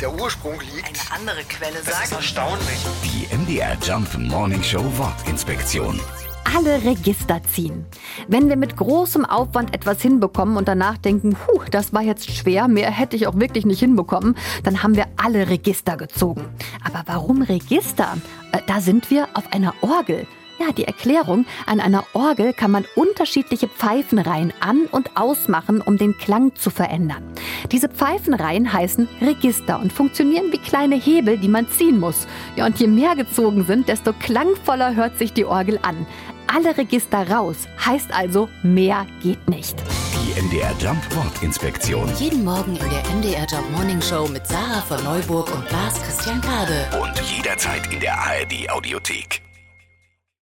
der Ursprung liegt. Eine andere Quelle Das ist sagt. erstaunlich. Die MDR Jump Morning Show Wortinspektion. alle Register ziehen. Wenn wir mit großem Aufwand etwas hinbekommen und danach denken, puh, das war jetzt schwer, mehr hätte ich auch wirklich nicht hinbekommen, dann haben wir alle Register gezogen. Aber warum Register? Äh, da sind wir auf einer Orgel. Ja, die Erklärung, an einer Orgel kann man unterschiedliche Pfeifenreihen an- und ausmachen, um den Klang zu verändern. Diese Pfeifenreihen heißen Register und funktionieren wie kleine Hebel, die man ziehen muss. Ja, und je mehr gezogen sind, desto klangvoller hört sich die Orgel an. Alle Register raus heißt also, mehr geht nicht. Die MDR Jump Wortinspektion. Jeden Morgen in der MDR Job Morning Show mit Sarah von Neuburg und Lars Christian Kade. Und jederzeit in der ARD Audiothek.